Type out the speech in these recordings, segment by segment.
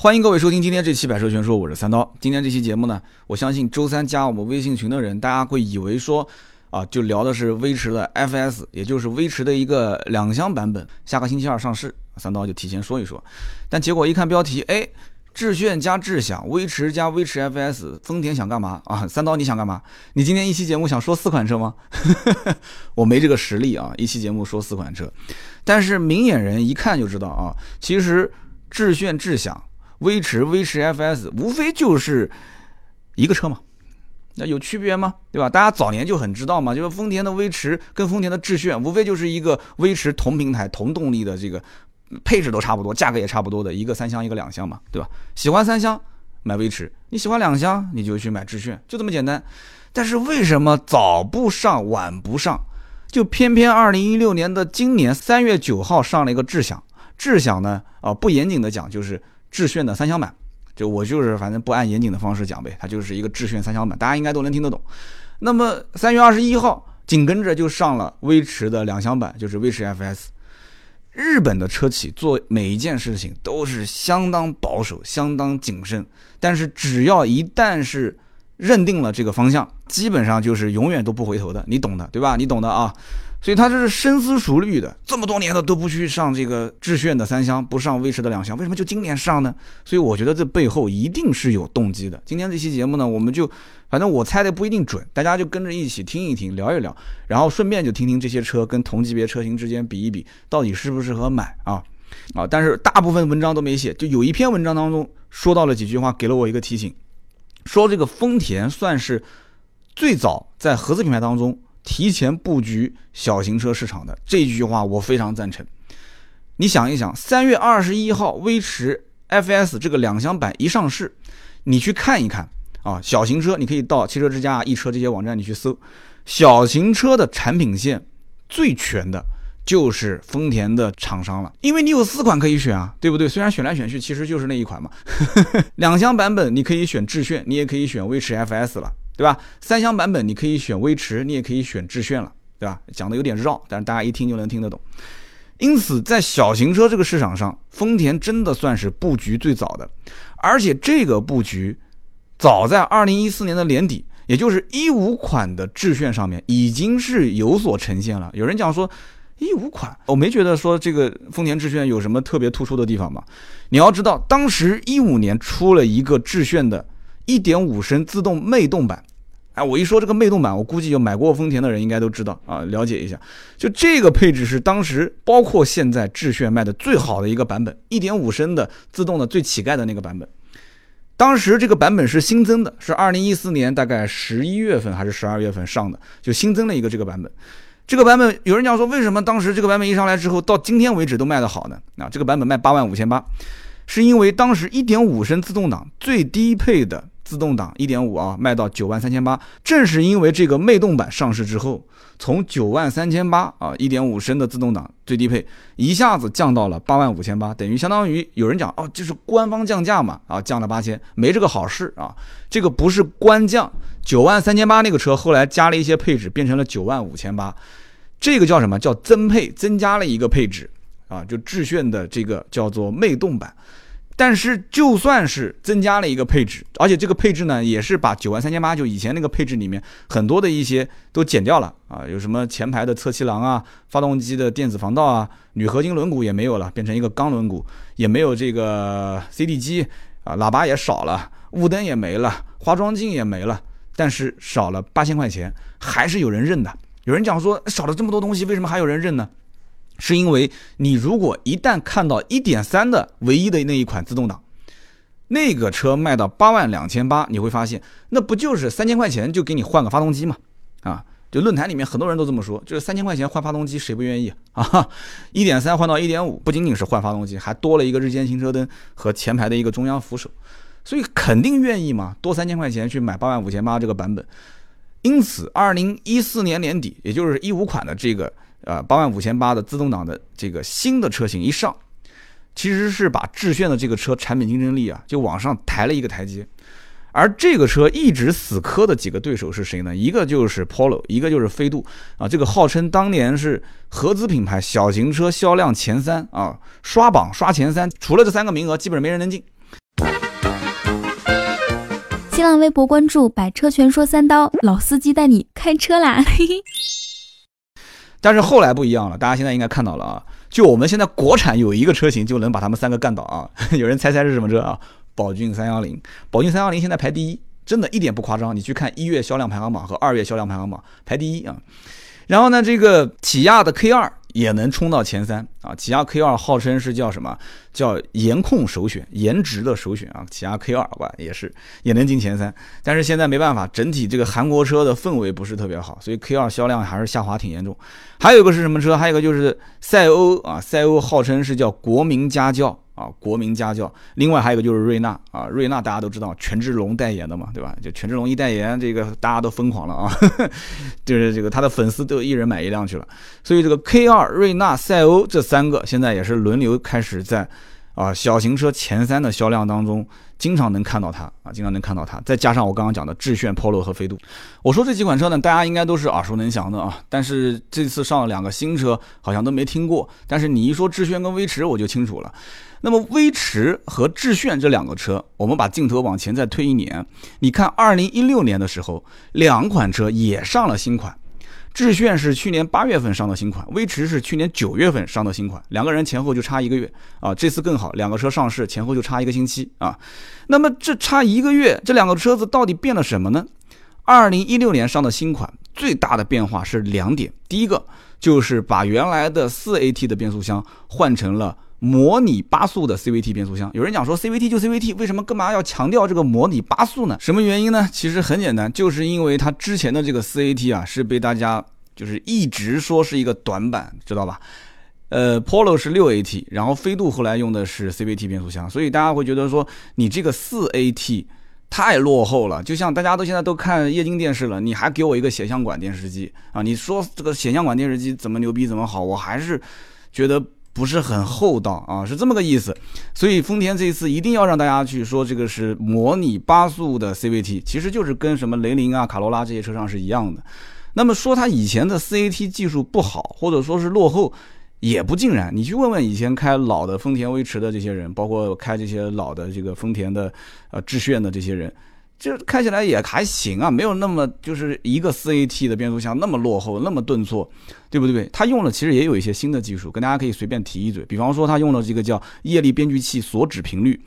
欢迎各位收听今天这期《百车全说》，我是三刀。今天这期节目呢，我相信周三加我们微信群的人，大家会以为说，啊，就聊的是威驰的 FS，也就是威驰的一个两厢版本，下个星期二上市，三刀就提前说一说。但结果一看标题，哎，致炫加智享，威驰加威驰 FS，丰田想干嘛啊？三刀你想干嘛？你今天一期节目想说四款车吗？我没这个实力啊，一期节目说四款车。但是明眼人一看就知道啊，其实致炫、智享。威驰、威驰 FS 无非就是一个车嘛，那有区别吗？对吧？大家早年就很知道嘛，就是丰田的威驰跟丰田的致炫，无非就是一个威驰同平台、同动力的这个配置都差不多，价格也差不多的一个三厢一个两厢嘛，对吧？喜欢三厢买威驰，你喜欢两厢你就去买致炫，就这么简单。但是为什么早不上晚不上，就偏偏二零一六年的今年三月九号上了一个智享？智享呢？啊，不严谨的讲就是。致炫的三厢版，就我就是反正不按严谨的方式讲呗，它就是一个致炫三厢版，大家应该都能听得懂。那么三月二十一号紧跟着就上了威驰的两厢版，就是威驰 FS。日本的车企做每一件事情都是相当保守、相当谨慎，但是只要一旦是认定了这个方向，基本上就是永远都不回头的，你懂的，对吧？你懂的啊。所以他这是深思熟虑的，这么多年了都不去上这个致炫的三厢，不上威驰的两厢，为什么就今年上呢？所以我觉得这背后一定是有动机的。今天这期节目呢，我们就反正我猜的不一定准，大家就跟着一起听一听，聊一聊，然后顺便就听听这些车跟同级别车型之间比一比，到底适不适合买啊啊！但是大部分文章都没写，就有一篇文章当中说到了几句话，给了我一个提醒，说这个丰田算是最早在合资品牌当中。提前布局小型车市场的这句话，我非常赞成。你想一想，三月二十一号，威驰 FS 这个两厢版一上市，你去看一看啊，小型车，你可以到汽车之家、啊易车这些网站你去搜，小型车的产品线最全的就是丰田的厂商了，因为你有四款可以选啊，对不对？虽然选来选去，其实就是那一款嘛。两厢版本你可以选致炫，你也可以选威驰 FS 了。对吧？三厢版本你可以选威驰，你也可以选致炫了，对吧？讲的有点绕，但是大家一听就能听得懂。因此，在小型车这个市场上，丰田真的算是布局最早的，而且这个布局早在二零一四年的年底，也就是一五款的致炫上面已经是有所呈现了。有人讲说一五款，我没觉得说这个丰田致炫有什么特别突出的地方吧？你要知道，当时一五年出了一个致炫的1.5升自动魅动版。哎，我一说这个魅动版，我估计有买过丰田的人应该都知道啊，了解一下。就这个配置是当时包括现在致炫卖的最好的一个版本，一点五升的自动的最乞丐的那个版本。当时这个版本是新增的，是二零一四年大概十一月份还是十二月份上的，就新增了一个这个版本。这个版本有人讲说，为什么当时这个版本一上来之后，到今天为止都卖得好呢？啊，这个版本卖八万五千八，是因为当时一点五升自动挡最低配的。自动挡一点五啊，卖到九万三千八。正是因为这个魅动版上市之后，从九万三千八啊，一点五升的自动挡最低配，一下子降到了八万五千八，等于相当于有人讲哦，就是官方降价嘛啊，降了八千，没这个好事啊。这个不是官降，九万三千八那个车后来加了一些配置，变成了九万五千八，这个叫什么叫增配，增加了一个配置啊，就致炫的这个叫做魅动版。但是就算是增加了一个配置，而且这个配置呢，也是把九万三千八就以前那个配置里面很多的一些都减掉了啊，有什么前排的侧气囊啊，发动机的电子防盗啊，铝合金轮毂也没有了，变成一个钢轮毂，也没有这个 CD 机啊，喇叭也少了，雾灯也没了，化妆镜也没了，但是少了八千块钱，还是有人认的。有人讲说少了这么多东西，为什么还有人认呢？是因为你如果一旦看到一点三的唯一的那一款自动挡，那个车卖到八万两千八，你会发现那不就是三千块钱就给你换个发动机嘛？啊，就论坛里面很多人都这么说，就是三千块钱换发动机，谁不愿意 啊？一点三换到一点五，不仅仅是换发动机，还多了一个日间行车灯和前排的一个中央扶手，所以肯定愿意嘛，多三千块钱去买八万五千八这个版本。因此，二零一四年年底，也就是一五款的这个。呃，八万五千八的自动挡的这个新的车型一上，其实是把致炫的这个车产品竞争力啊，就往上抬了一个台阶。而这个车一直死磕的几个对手是谁呢？一个就是 Polo，一个就是飞度啊。这个号称当年是合资品牌小型车销量前三啊，刷榜刷前三，除了这三个名额，基本上没人能进。新浪微博关注“百车全说三刀”，老司机带你开车啦！嘿嘿。但是后来不一样了，大家现在应该看到了啊，就我们现在国产有一个车型就能把他们三个干倒啊！有人猜猜是什么车啊？宝骏三幺零，宝骏三幺零现在排第一，真的一点不夸张。你去看一月销量排行榜和二月销量排行榜，排第一啊。然后呢，这个起亚的 K 二。也能冲到前三啊！起亚 K 二号称是叫什么？叫颜控首选，颜值的首选啊！起亚 K 二吧，也是也能进前三。但是现在没办法，整体这个韩国车的氛围不是特别好，所以 K 二销量还是下滑挺严重。还有一个是什么车？还有一个就是赛欧啊，赛欧号称是叫国民家轿。啊，国民家教，另外还有一个就是瑞纳啊，瑞纳大家都知道，权志龙代言的嘛，对吧？就权志龙一代言，这个大家都疯狂了啊，就是这个他的粉丝都一人买一辆去了，所以这个 K 二、瑞纳、赛欧这三个现在也是轮流开始在啊小型车前三的销量当中。经常能看到它啊，经常能看到它，再加上我刚刚讲的致炫、Polo 和飞度，我说这几款车呢，大家应该都是耳熟能详的啊。但是这次上了两个新车，好像都没听过。但是你一说致炫跟威驰，我就清楚了。那么威驰和致炫这两个车，我们把镜头往前再推一年，你看二零一六年的时候，两款车也上了新款。致炫是去年八月份上的新款，威驰是去年九月份上的新款，两个人前后就差一个月啊。这次更好，两个车上市前后就差一个星期啊。那么这差一个月，这两个车子到底变了什么呢？二零一六年上的新款最大的变化是两点，第一个就是把原来的四 AT 的变速箱换成了。模拟八速的 CVT 变速箱，有人讲说 CVT 就 CVT，为什么干嘛要强调这个模拟八速呢？什么原因呢？其实很简单，就是因为它之前的这个 4AT 啊，是被大家就是一直说是一个短板，知道吧？呃，Polo 是六 AT，然后飞度后来用的是 CVT 变速箱，所以大家会觉得说你这个四 AT 太落后了。就像大家都现在都看液晶电视了，你还给我一个显像管电视机啊？你说这个显像管电视机怎么牛逼怎么好？我还是觉得。不是很厚道啊，是这么个意思。所以丰田这一次一定要让大家去说这个是模拟八速的 CVT，其实就是跟什么雷凌啊、卡罗拉这些车上是一样的。那么说它以前的 CAT 技术不好，或者说是落后，也不尽然。你去问问以前开老的丰田威驰的这些人，包括开这些老的这个丰田的呃致炫的这些人。就开起来也还行啊，没有那么就是一个四 AT 的变速箱那么落后，那么顿挫，对不对？它用了其实也有一些新的技术，跟大家可以随便提一嘴。比方说，它用了这个叫液力编辑器锁止频率。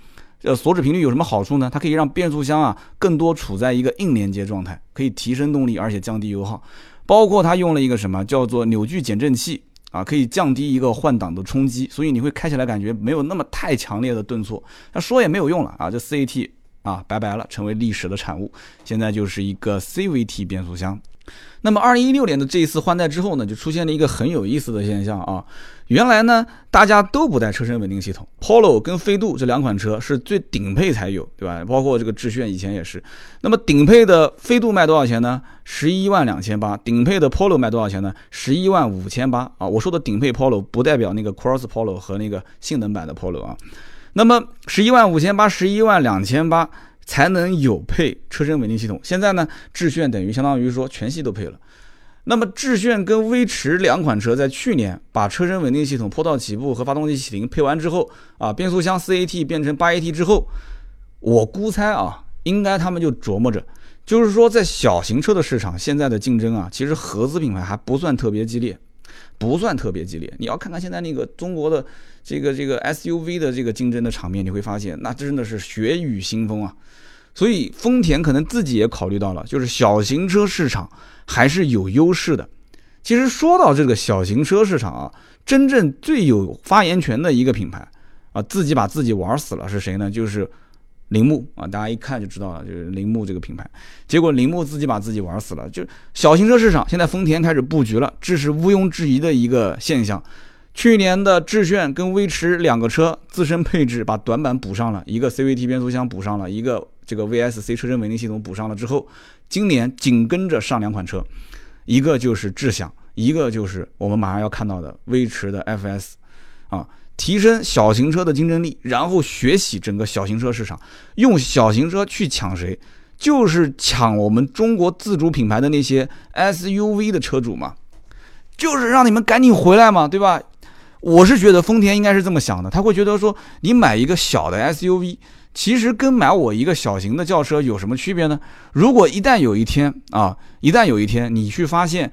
呃，锁止频率有什么好处呢？它可以让变速箱啊更多处在一个硬连接状态，可以提升动力，而且降低油耗。包括它用了一个什么叫做扭矩减震器啊，可以降低一个换挡的冲击，所以你会开起来感觉没有那么太强烈的顿挫。那说也没有用了啊，这四 AT。啊，拜拜了，成为历史的产物。现在就是一个 CVT 变速箱。那么，二零一六年的这一次换代之后呢，就出现了一个很有意思的现象啊。原来呢，大家都不带车身稳定系统，Polo 跟飞度这两款车是最顶配才有，对吧？包括这个致炫以前也是。那么顶配的飞度卖多少钱呢？十一万两千八。顶配的 Polo 卖多少钱呢？十一万五千八啊。我说的顶配 Polo 不代表那个 Cross Polo 和那个性能版的 Polo 啊。那么十一万五千八，十一万两千八才能有配车身稳定系统。现在呢，致炫等于相当于说全系都配了。那么致炫跟威驰两款车在去年把车身稳定系统、坡道起步和发动机启停配完之后，啊，变速箱四 AT 变成八 AT 之后，我估猜啊，应该他们就琢磨着，就是说在小型车的市场，现在的竞争啊，其实合资品牌还不算特别激烈。不算特别激烈，你要看看现在那个中国的这个这个 SUV 的这个竞争的场面，你会发现那真的是血雨腥风啊。所以丰田可能自己也考虑到了，就是小型车市场还是有优势的。其实说到这个小型车市场啊，真正最有发言权的一个品牌啊，自己把自己玩死了是谁呢？就是。铃木啊，大家一看就知道了，就是铃木这个品牌。结果铃木自己把自己玩死了，就小型车市场现在丰田开始布局了，这是毋庸置疑的一个现象。去年的致炫跟威驰两个车自身配置把短板补上了，一个 CVT 变速箱补上了，一个这个 VSC 车身稳定系统补上了之后，今年紧跟着上两款车，一个就是智享，一个就是我们马上要看到的威驰的 FS 啊。提升小型车的竞争力，然后学习整个小型车市场，用小型车去抢谁？就是抢我们中国自主品牌的那些 SUV 的车主嘛，就是让你们赶紧回来嘛，对吧？我是觉得丰田应该是这么想的，他会觉得说，你买一个小的 SUV，其实跟买我一个小型的轿车有什么区别呢？如果一旦有一天啊，一旦有一天你去发现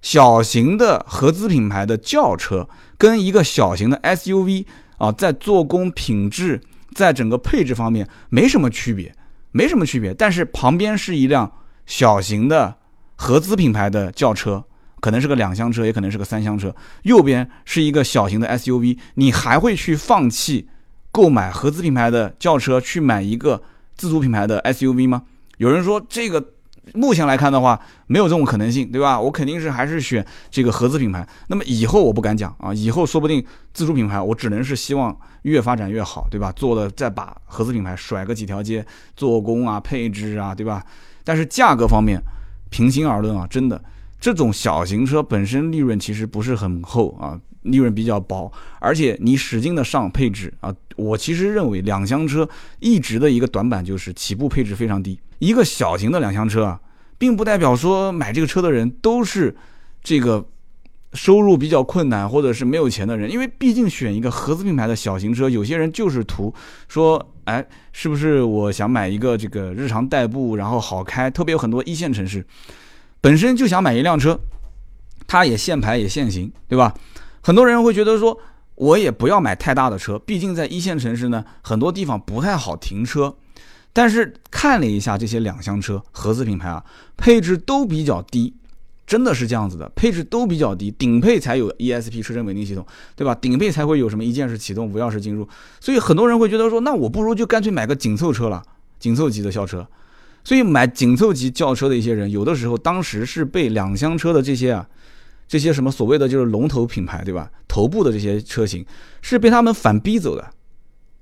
小型的合资品牌的轿车跟一个小型的 SUV 啊，在做工品质，在整个配置方面没什么区别，没什么区别，但是旁边是一辆小型的合资品牌的轿车，可能是个两厢车，也可能是个三厢车，右边是一个小型的 SUV，你还会去放弃？购买合资品牌的轿车去买一个自主品牌的 SUV 吗？有人说这个目前来看的话没有这种可能性，对吧？我肯定是还是选这个合资品牌。那么以后我不敢讲啊，以后说不定自主品牌我只能是希望越发展越好，对吧？做的再把合资品牌甩个几条街，做工啊、配置啊，对吧？但是价格方面，平心而论啊，真的这种小型车本身利润其实不是很厚啊。利润比较薄，而且你使劲的上配置啊，我其实认为两厢车一直的一个短板就是起步配置非常低。一个小型的两厢车啊，并不代表说买这个车的人都是这个收入比较困难或者是没有钱的人，因为毕竟选一个合资品牌的小型车，有些人就是图说，哎，是不是我想买一个这个日常代步，然后好开，特别有很多一线城市本身就想买一辆车，它也限牌也限行，对吧？很多人会觉得说，我也不要买太大的车，毕竟在一线城市呢，很多地方不太好停车。但是看了一下这些两厢车，合资品牌啊，配置都比较低，真的是这样子的，配置都比较低，顶配才有 ESP 车身稳定系统，对吧？顶配才会有什么一键式启动、无钥匙进入。所以很多人会觉得说，那我不如就干脆买个紧凑车了，紧凑级的轿车。所以买紧凑级轿车的一些人，有的时候当时是被两厢车的这些啊。这些什么所谓的就是龙头品牌，对吧？头部的这些车型是被他们反逼走的。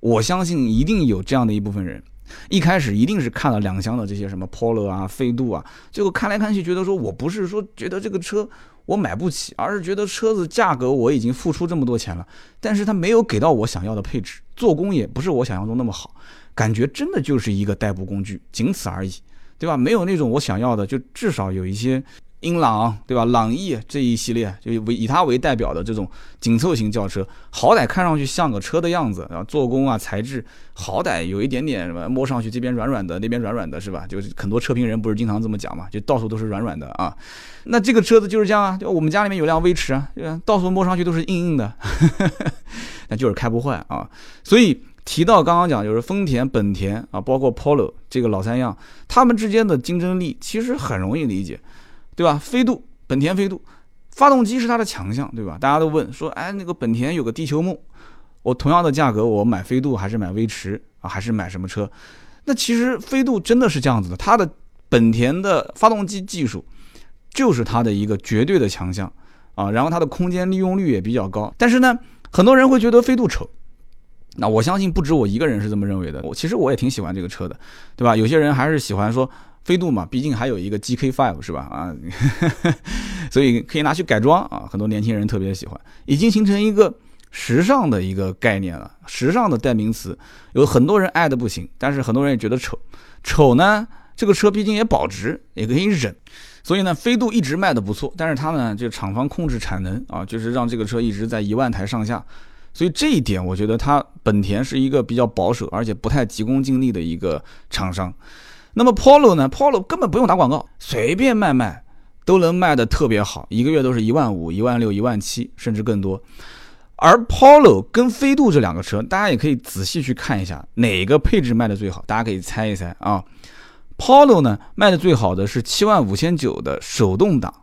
我相信一定有这样的一部分人，一开始一定是看了两厢的这些什么 Polo 啊、飞度啊，最后看来看去，觉得说我不是说觉得这个车我买不起，而是觉得车子价格我已经付出这么多钱了，但是它没有给到我想要的配置，做工也不是我想象中那么好，感觉真的就是一个代步工具，仅此而已，对吧？没有那种我想要的，就至少有一些。英朗对吧？朗逸这一系列就为以它为代表的这种紧凑型轿车，好歹看上去像个车的样子啊，做工啊材质好歹有一点点什么，摸上去这边软软的，那边软软的，是吧？就是很多车评人不是经常这么讲嘛，就到处都是软软的啊。那这个车子就是这样啊，就我们家里面有辆威驰啊，对吧？到处摸上去都是硬硬的，那就是开不坏啊。所以提到刚刚讲就是丰田、本田啊，包括 Polo 这个老三样，他们之间的竞争力其实很容易理解。对吧？飞度，本田飞度，发动机是它的强项，对吧？大家都问说，哎，那个本田有个地球梦，我同样的价格，我买飞度还是买威驰啊，还是买什么车？那其实飞度真的是这样子的，它的本田的发动机技术就是它的一个绝对的强项啊，然后它的空间利用率也比较高。但是呢，很多人会觉得飞度丑，那我相信不止我一个人是这么认为的。我其实我也挺喜欢这个车的，对吧？有些人还是喜欢说。飞度嘛，毕竟还有一个 GK5 是吧？啊，所以可以拿去改装啊，很多年轻人特别喜欢，已经形成一个时尚的一个概念了，时尚的代名词，有很多人爱的不行，但是很多人也觉得丑。丑呢，这个车毕竟也保值，也可以忍，所以呢，飞度一直卖的不错，但是它呢，就厂方控制产能啊，就是让这个车一直在一万台上下，所以这一点我觉得它本田是一个比较保守，而且不太急功近利的一个厂商。那么 Polo 呢？Polo 根本不用打广告，随便卖卖都能卖的特别好，一个月都是一万五、一万六、一万七，甚至更多。而 Polo 跟飞度这两个车，大家也可以仔细去看一下，哪个配置卖的最好？大家可以猜一猜啊。Polo 呢卖的最好的是七万五千九的手动挡。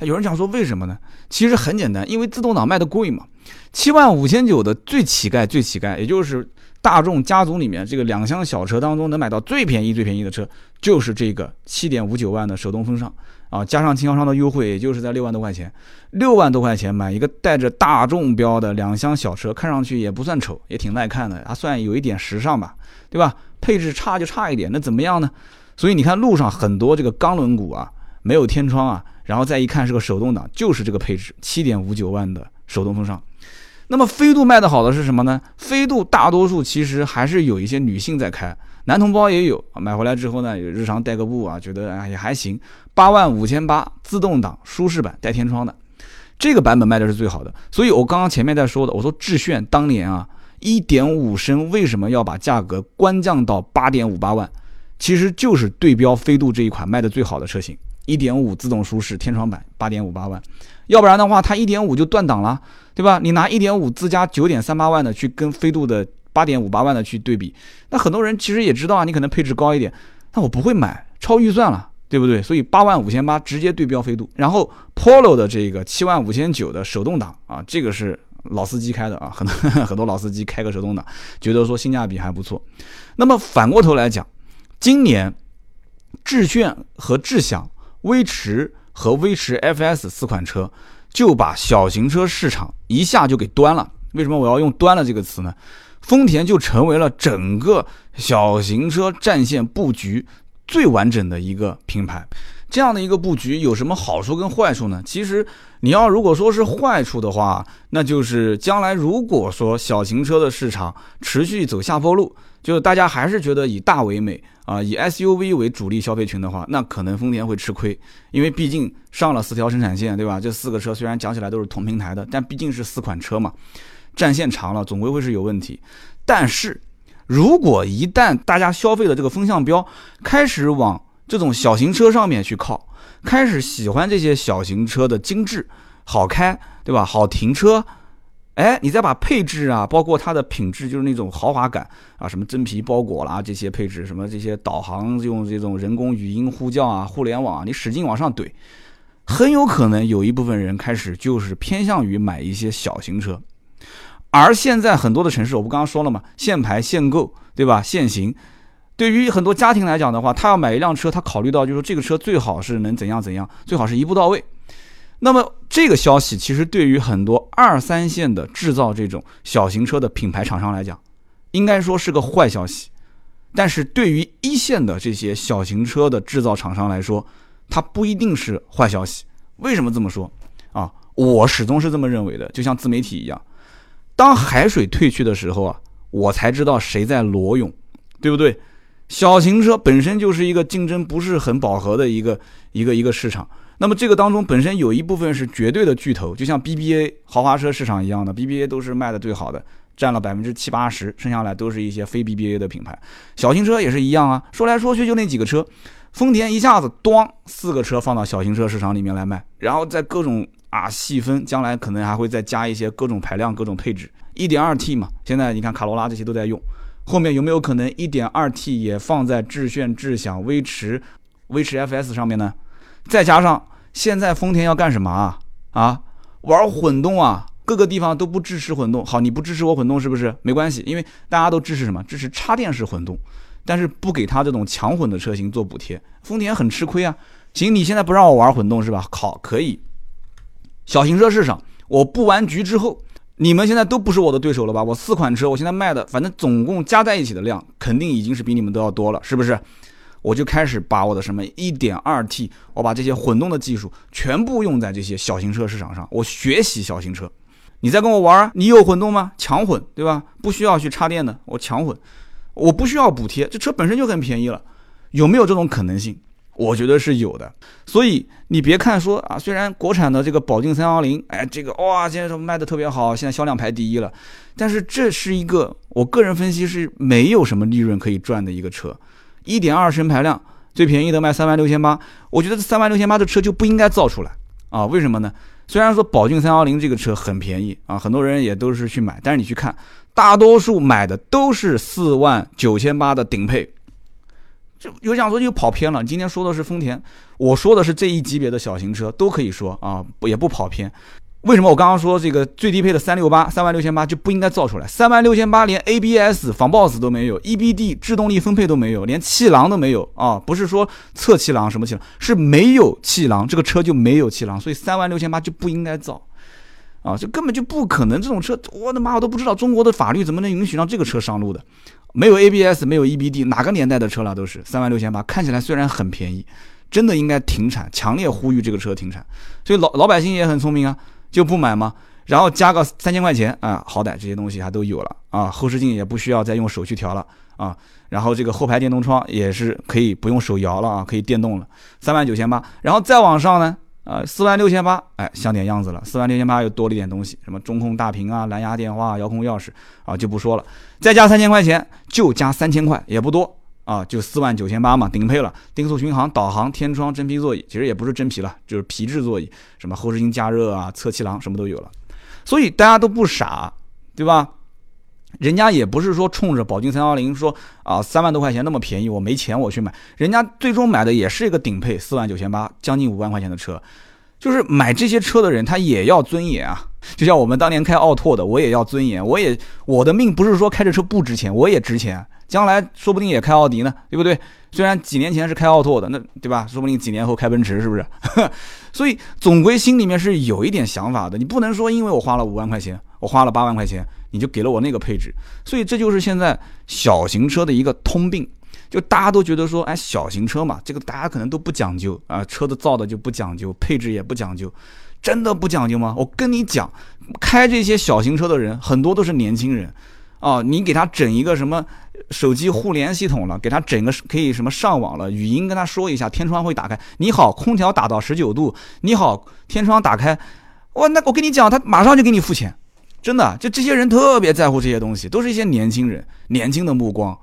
有人讲说为什么呢？其实很简单，因为自动挡卖的贵嘛。七万五千九的最乞丐，最乞丐，也就是。大众家族里面这个两厢小车当中能买到最便宜最便宜的车，就是这个七点五九万的手动风尚啊，加上经销商的优惠，也就是在六万多块钱。六万多块钱买一个带着大众标的两厢小车，看上去也不算丑，也挺耐看的，还算有一点时尚吧，对吧？配置差就差一点，那怎么样呢？所以你看路上很多这个钢轮毂啊，没有天窗啊，然后再一看是个手动挡，就是这个配置，七点五九万的手动风尚。那么飞度卖的好的是什么呢？飞度大多数其实还是有一些女性在开，男同胞也有。买回来之后呢，有日常代个步啊，觉得哎也还行。八万五千八，自动挡，舒适版，带天窗的，这个版本卖的是最好的。所以我刚刚前面在说的，我说致炫当年啊，一点五升为什么要把价格关降到八点五八万？其实就是对标飞度这一款卖的最好的车型，一点五自动舒适天窗版八点五八万，要不然的话它一点五就断档了，对吧？你拿一点五自家九点三八万的去跟飞度的八点五八万的去对比，那很多人其实也知道啊，你可能配置高一点，那我不会买，超预算了，对不对？所以八万五千八直接对标飞度，然后 Polo 的这个七万五千九的手动挡啊，这个是老司机开的啊，很多 很多老司机开个手动挡，觉得说性价比还不错。那么反过头来讲。今年，致炫和智享、威驰和威驰 FS 四款车就把小型车市场一下就给端了。为什么我要用“端了”这个词呢？丰田就成为了整个小型车战线布局最完整的一个品牌。这样的一个布局有什么好处跟坏处呢？其实，你要如果说是坏处的话，那就是将来如果说小型车的市场持续走下坡路。就大家还是觉得以大为美啊，以 SUV 为主力消费群的话，那可能丰田会吃亏，因为毕竟上了四条生产线，对吧？这四个车虽然讲起来都是同平台的，但毕竟是四款车嘛，战线长了，总归会是有问题。但是，如果一旦大家消费的这个风向标开始往这种小型车上面去靠，开始喜欢这些小型车的精致、好开，对吧？好停车。哎，你再把配置啊，包括它的品质，就是那种豪华感啊，什么真皮包裹啦，这些配置，什么这些导航用这种人工语音呼叫啊，互联网啊，你使劲往上怼，很有可能有一部分人开始就是偏向于买一些小型车。而现在很多的城市，我不刚刚说了嘛？限牌限购，对吧？限行，对于很多家庭来讲的话，他要买一辆车，他考虑到就是说这个车最好是能怎样怎样，最好是一步到位。那么这个消息其实对于很多二三线的制造这种小型车的品牌厂商来讲，应该说是个坏消息。但是对于一线的这些小型车的制造厂商来说，它不一定是坏消息。为什么这么说啊？我始终是这么认为的。就像自媒体一样，当海水退去的时候啊，我才知道谁在裸泳，对不对？小型车本身就是一个竞争不是很饱和的一个一个一个市场。那么这个当中本身有一部分是绝对的巨头，就像 BBA 豪华车市场一样的，BBA 都是卖的最好的，占了百分之七八十，剩下来都是一些非 BBA 的品牌。小型车也是一样啊，说来说去就那几个车，丰田一下子咣四个车放到小型车市场里面来卖，然后在各种啊细分，将来可能还会再加一些各种排量、各种配置。一点二 T 嘛，现在你看卡罗拉这些都在用，后面有没有可能一点二 T 也放在致炫、致享、威驰、威驰 FS 上面呢？再加上。现在丰田要干什么啊？啊，玩混动啊，各个地方都不支持混动。好，你不支持我混动是不是？没关系，因为大家都支持什么？支持插电式混动，但是不给他这种强混的车型做补贴，丰田很吃亏啊。行，你现在不让我玩混动是吧？好，可以。小型车市场，我布完局之后，你们现在都不是我的对手了吧？我四款车，我现在卖的，反正总共加在一起的量，肯定已经是比你们都要多了，是不是？我就开始把我的什么一点二 T，我把这些混动的技术全部用在这些小型车市场上，我学习小型车。你在跟我玩啊？你有混动吗？强混，对吧？不需要去插电的，我强混，我不需要补贴，这车本身就很便宜了。有没有这种可能性？我觉得是有的。所以你别看说啊，虽然国产的这个宝骏三幺零，哎，这个哇，现在什么卖的特别好，现在销量排第一了，但是这是一个我个人分析是没有什么利润可以赚的一个车。一点二升排量，最便宜的卖三万六千八，我觉得三万六千八的车就不应该造出来啊！为什么呢？虽然说宝骏三幺零这个车很便宜啊，很多人也都是去买，但是你去看，大多数买的都是四万九千八的顶配，就有想说又跑偏了。今天说的是丰田，我说的是这一级别的小型车都可以说啊，也不跑偏。为什么我刚刚说这个最低配的三六八三万六千八就不应该造出来？三万六千八连 ABS 防抱死都没有，EBD 制动力分配都没有，连气囊都没有啊！不是说侧气囊什么气囊，是没有气囊，这个车就没有气囊，所以三万六千八就不应该造啊！这根本就不可能，这种车我的妈，我都不知道中国的法律怎么能允许让这个车上路的？没有 ABS，没有 EBD，哪个年代的车了都是三万六千八，看起来虽然很便宜，真的应该停产，强烈呼吁这个车停产。所以老老百姓也很聪明啊。就不买吗？然后加个三千块钱啊，好歹这些东西还都有了啊，后视镜也不需要再用手去调了啊，然后这个后排电动窗也是可以不用手摇了啊，可以电动了，三万九千八，然后再往上呢，啊，四万六千八，哎，像点样子了。四万六千八又多了一点东西，什么中控大屏啊、蓝牙电话、遥控钥匙啊，就不说了。再加三千块钱，就加三千块，也不多啊，就四万九千八嘛，顶配了。定速巡航、导航、天窗、真皮座椅，其实也不是真皮了，就是皮质座椅，什么后视镜加热啊、侧气囊什么都有了。所以大家都不傻，对吧？人家也不是说冲着宝骏三幺零说啊三万多块钱那么便宜，我没钱我去买。人家最终买的也是一个顶配四万九千八，将近五万块钱的车。就是买这些车的人，他也要尊严啊。就像我们当年开奥拓的，我也要尊严，我也我的命不是说开着车不值钱，我也值钱。将来说不定也开奥迪呢，对不对？虽然几年前是开奥拓的，那对吧？说不定几年后开奔驰，是不是？所以总归心里面是有一点想法的。你不能说因为我花了五万块钱，我花了八万块钱。你就给了我那个配置，所以这就是现在小型车的一个通病，就大家都觉得说，哎，小型车嘛，这个大家可能都不讲究啊，车子造的就不讲究，配置也不讲究，真的不讲究吗？我跟你讲，开这些小型车的人很多都是年轻人，啊，你给他整一个什么手机互联系统了，给他整个可以什么上网了，语音跟他说一下，天窗会打开，你好，空调打到十九度，你好，天窗打开，哇，那我跟你讲，他马上就给你付钱。真的，就这些人特别在乎这些东西，都是一些年轻人，年轻的目光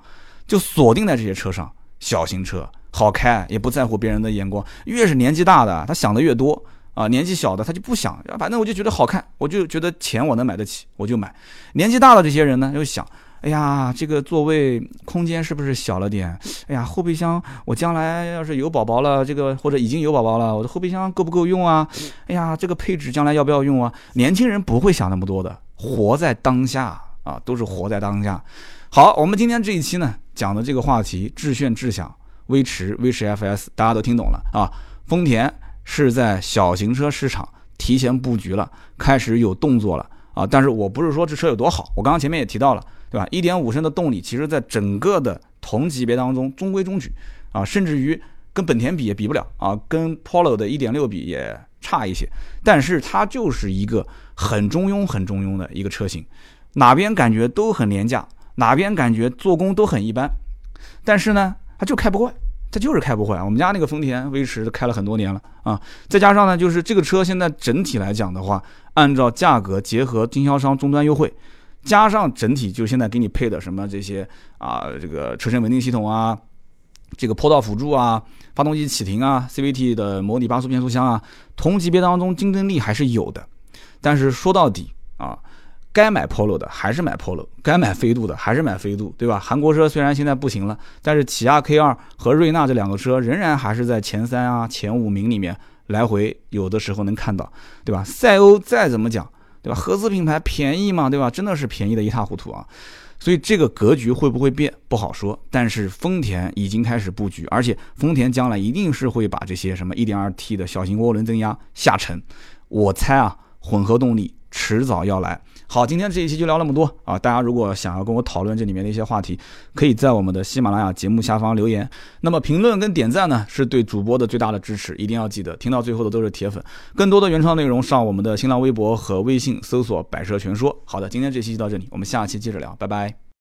就锁定在这些车上。小型车好开，也不在乎别人的眼光。越是年纪大的，他想的越多啊；年纪小的，他就不想，反正我就觉得好看，我就觉得钱我能买得起，我就买。年纪大的这些人呢，又想。哎呀，这个座位空间是不是小了点？哎呀，后备箱我将来要是有宝宝了，这个或者已经有宝宝了，我的后备箱够不够用啊？哎呀，这个配置将来要不要用啊？年轻人不会想那么多的，活在当下啊，都是活在当下。好，我们今天这一期呢讲的这个话题，致炫、智享、威驰、威驰 FS，大家都听懂了啊？丰田是在小型车市场提前布局了，开始有动作了啊！但是我不是说这车有多好，我刚刚前面也提到了。对吧？一点五升的动力，其实在整个的同级别当中中规中矩啊，甚至于跟本田比也比不了啊，跟 Polo 的一点六比也差一些。但是它就是一个很中庸、很中庸的一个车型，哪边感觉都很廉价，哪边感觉做工都很一般。但是呢，它就开不坏，它就是开不坏。我们家那个丰田威驰开了很多年了啊，再加上呢，就是这个车现在整体来讲的话，按照价格结合经销商终端优惠。加上整体就现在给你配的什么这些啊，这个车身稳定系统啊，这个坡道辅助啊，发动机启停啊，CVT 的模拟八速变速箱啊，同级别当中竞争力还是有的。但是说到底啊，该买 Polo 的还是买 Polo，该买飞度的还是买飞度，对吧？韩国车虽然现在不行了，但是起亚 K2 和瑞纳这两个车仍然还是在前三啊、前五名里面来回，有的时候能看到，对吧？赛欧再怎么讲。对吧？合资品牌便宜嘛，对吧？真的是便宜的一塌糊涂啊！所以这个格局会不会变不好说。但是丰田已经开始布局，而且丰田将来一定是会把这些什么 1.2T 的小型涡轮增压下沉。我猜啊，混合动力。迟早要来。好，今天这一期就聊那么多啊！大家如果想要跟我讨论这里面的一些话题，可以在我们的喜马拉雅节目下方留言。那么评论跟点赞呢，是对主播的最大的支持，一定要记得。听到最后的都是铁粉。更多的原创内容，上我们的新浪微博和微信搜索“百车全说”。好的，今天这期就到这里，我们下期接着聊，拜拜。